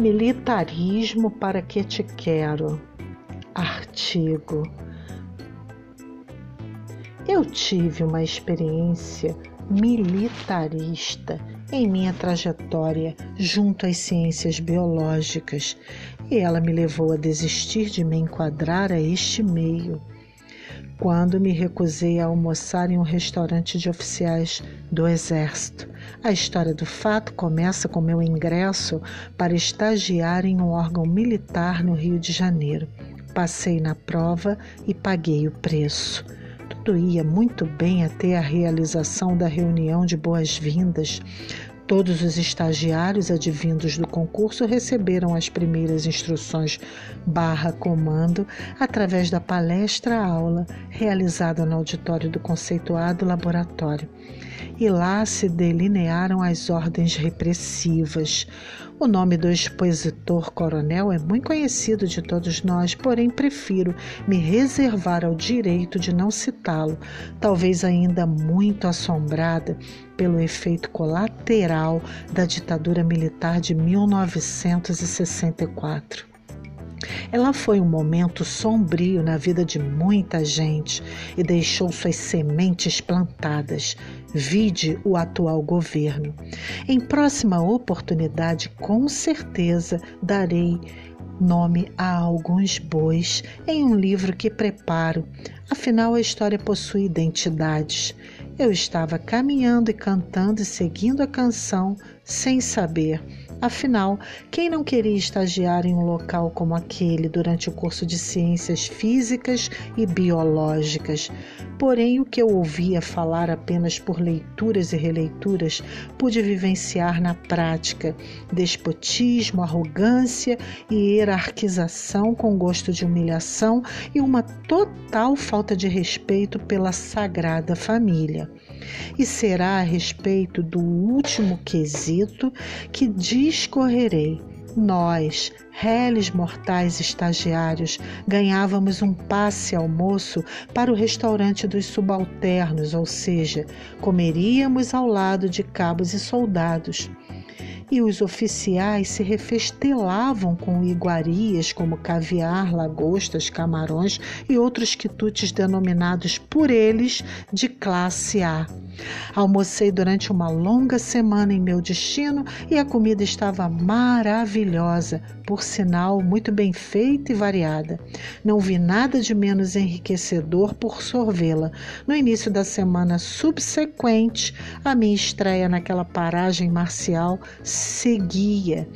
Militarismo para que te quero. Artigo. Eu tive uma experiência militarista em minha trajetória junto às ciências biológicas e ela me levou a desistir de me enquadrar a este meio. Quando me recusei a almoçar em um restaurante de oficiais do Exército, a história do fato começa com meu ingresso para estagiar em um órgão militar no Rio de Janeiro. Passei na prova e paguei o preço. Tudo ia muito bem até a realização da reunião de boas-vindas. Todos os estagiários advindos do concurso receberam as primeiras instruções barra comando através da palestra-aula realizada no auditório do conceituado laboratório e lá se delinearam as ordens repressivas. O nome do expositor coronel é muito conhecido de todos nós, porém prefiro me reservar ao direito de não citá-lo, talvez ainda muito assombrada pelo efeito colateral da ditadura militar de 1964. Ela foi um momento sombrio na vida de muita gente e deixou suas sementes plantadas. Vide o atual governo. Em próxima oportunidade, com certeza, darei nome a alguns bois em um livro que preparo. Afinal, a história possui identidades. Eu estava caminhando e cantando e seguindo a canção sem saber Afinal, quem não queria estagiar em um local como aquele durante o curso de ciências físicas e biológicas? Porém, o que eu ouvia falar apenas por leituras e releituras, pude vivenciar na prática despotismo, arrogância e hierarquização com gosto de humilhação e uma total falta de respeito pela sagrada família e será a respeito do último quesito que discorrerei. Nós, réis mortais estagiários, ganhávamos um passe almoço para o restaurante dos subalternos, ou seja, comeríamos ao lado de cabos e soldados e os oficiais se refestelavam com iguarias como caviar, lagostas, camarões e outros quitutes denominados por eles de classe A. Almocei durante uma longa semana em meu destino e a comida estava maravilhosa, por sinal muito bem feita e variada. Não vi nada de menos enriquecedor por sorvê-la. No início da semana subsequente, a minha estreia naquela paragem marcial seguia.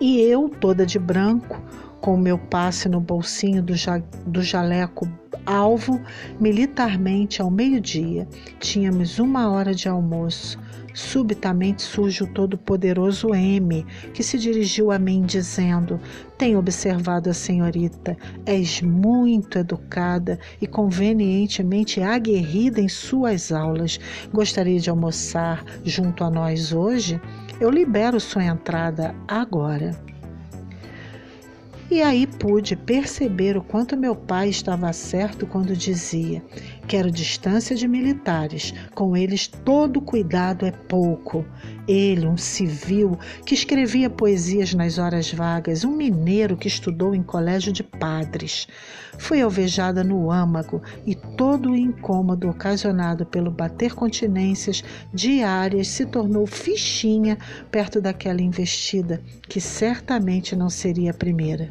E eu, toda de branco, com o meu passe no bolsinho do, ja do jaleco alvo, militarmente ao meio-dia, tínhamos uma hora de almoço. Subitamente surge o todo-poderoso M, que se dirigiu a mim dizendo: Tenho observado a senhorita, és muito educada e convenientemente aguerrida em suas aulas. Gostaria de almoçar junto a nós hoje? Eu libero sua entrada agora. E aí pude perceber o quanto meu pai estava certo quando dizia: quero distância de militares, com eles todo cuidado é pouco. Ele, um civil que escrevia poesias nas horas vagas, um mineiro que estudou em colégio de padres. Fui alvejada no âmago e todo o incômodo ocasionado pelo bater continências diárias se tornou fichinha perto daquela investida, que certamente não seria a primeira.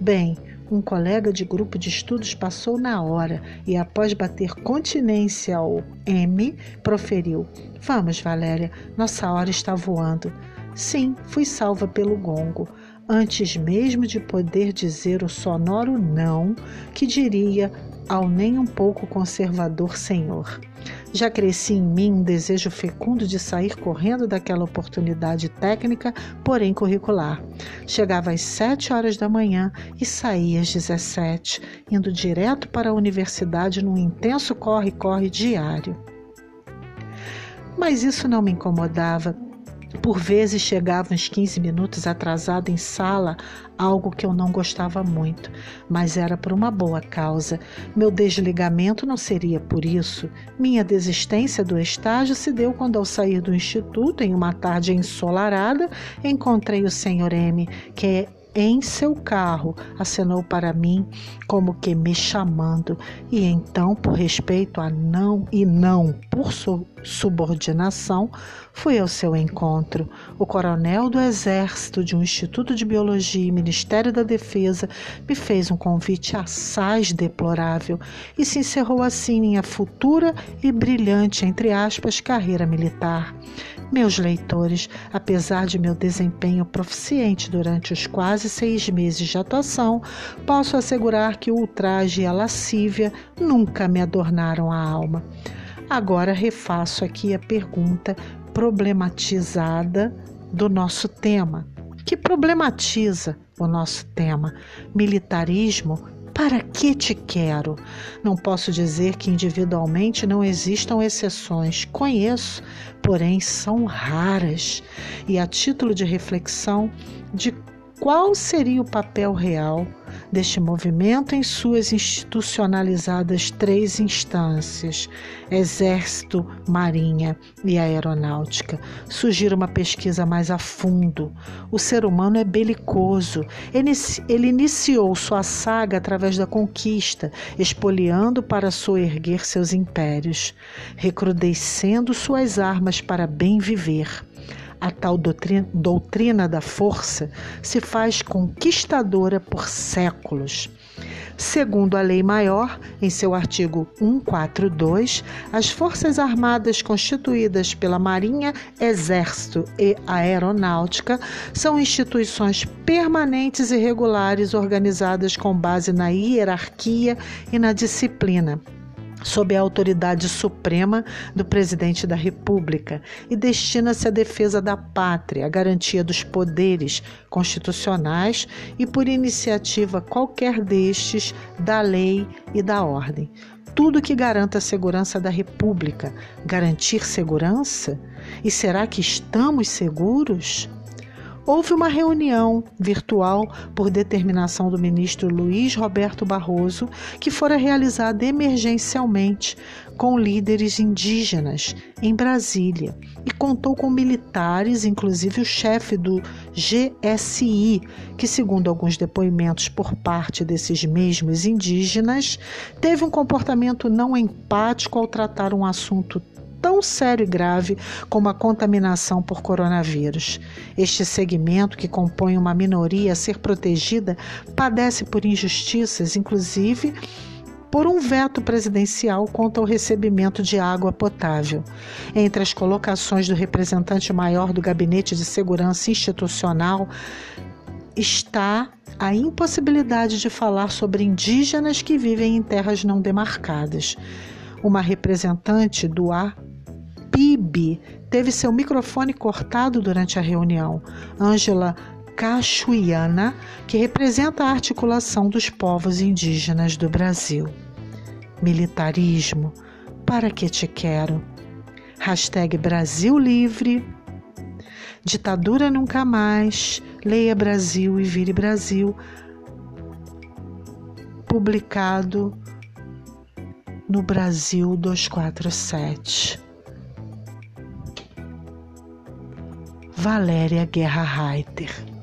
Bem, um colega de grupo de estudos passou na hora e, após bater continência ao M, proferiu: Vamos, Valéria, nossa hora está voando. Sim, fui salva pelo gongo. Antes mesmo de poder dizer o sonoro não, que diria ao nem um pouco conservador senhor. Já cresci em mim um desejo fecundo de sair correndo daquela oportunidade técnica, porém curricular. Chegava às sete horas da manhã e saía às dezessete, indo direto para a universidade num intenso corre-corre diário. Mas isso não me incomodava Por vezes chegava uns 15 minutos atrasado em sala, algo que eu não gostava muito, mas era por uma boa causa. Meu desligamento não seria por isso. Minha desistência do estágio se deu quando, ao sair do instituto, em uma tarde ensolarada, encontrei o Sr. M, que em seu carro, acenou para mim como que me chamando, e então, por respeito a não e não por su subordinação, fui ao seu encontro. O coronel do Exército de um Instituto de Biologia e Ministério da Defesa me fez um convite assaz deplorável e se encerrou assim minha futura e brilhante, entre aspas, carreira militar. Meus leitores, apesar de meu desempenho proficiente durante os quase seis meses de atuação, posso assegurar que o ultraje e a lascívia nunca me adornaram a alma. Agora refaço aqui a pergunta problematizada do nosso tema. Que problematiza o nosso tema? Militarismo para que te quero? Não posso dizer que individualmente não existam exceções. Conheço, porém são raras. E a título de reflexão de qual seria o papel real deste movimento em suas institucionalizadas três instâncias, Exército, Marinha e Aeronáutica. Sugira uma pesquisa mais a fundo. O ser humano é belicoso. Ele iniciou sua saga através da conquista, espoliando para soerguer seus impérios, recrudescendo suas armas para bem viver a tal doutrina, doutrina da força se faz conquistadora por séculos. Segundo a Lei Maior, em seu artigo 142, as Forças Armadas constituídas pela Marinha, Exército e Aeronáutica são instituições permanentes e regulares organizadas com base na hierarquia e na disciplina sob a autoridade suprema do presidente da República e destina-se à defesa da pátria, à garantia dos poderes constitucionais e, por iniciativa qualquer destes, da lei e da ordem. Tudo que garanta a segurança da República. Garantir segurança? E será que estamos seguros? Houve uma reunião virtual por determinação do ministro Luiz Roberto Barroso, que fora realizada emergencialmente com líderes indígenas em Brasília e contou com militares, inclusive o chefe do GSI, que, segundo alguns depoimentos por parte desses mesmos indígenas, teve um comportamento não empático ao tratar um assunto tão sério e grave como a contaminação por coronavírus. Este segmento, que compõe uma minoria a ser protegida, padece por injustiças, inclusive por um veto presidencial quanto ao recebimento de água potável. Entre as colocações do representante maior do Gabinete de Segurança Institucional está a impossibilidade de falar sobre indígenas que vivem em terras não demarcadas. Uma representante do A PIB teve seu microfone cortado durante a reunião. Ângela Cachuiana, que representa a articulação dos povos indígenas do Brasil. Militarismo, para que te quero? Hashtag Brasil Livre. Ditadura nunca mais. Leia Brasil e vire Brasil. Publicado no Brasil 247. Valéria Guerra Reiter.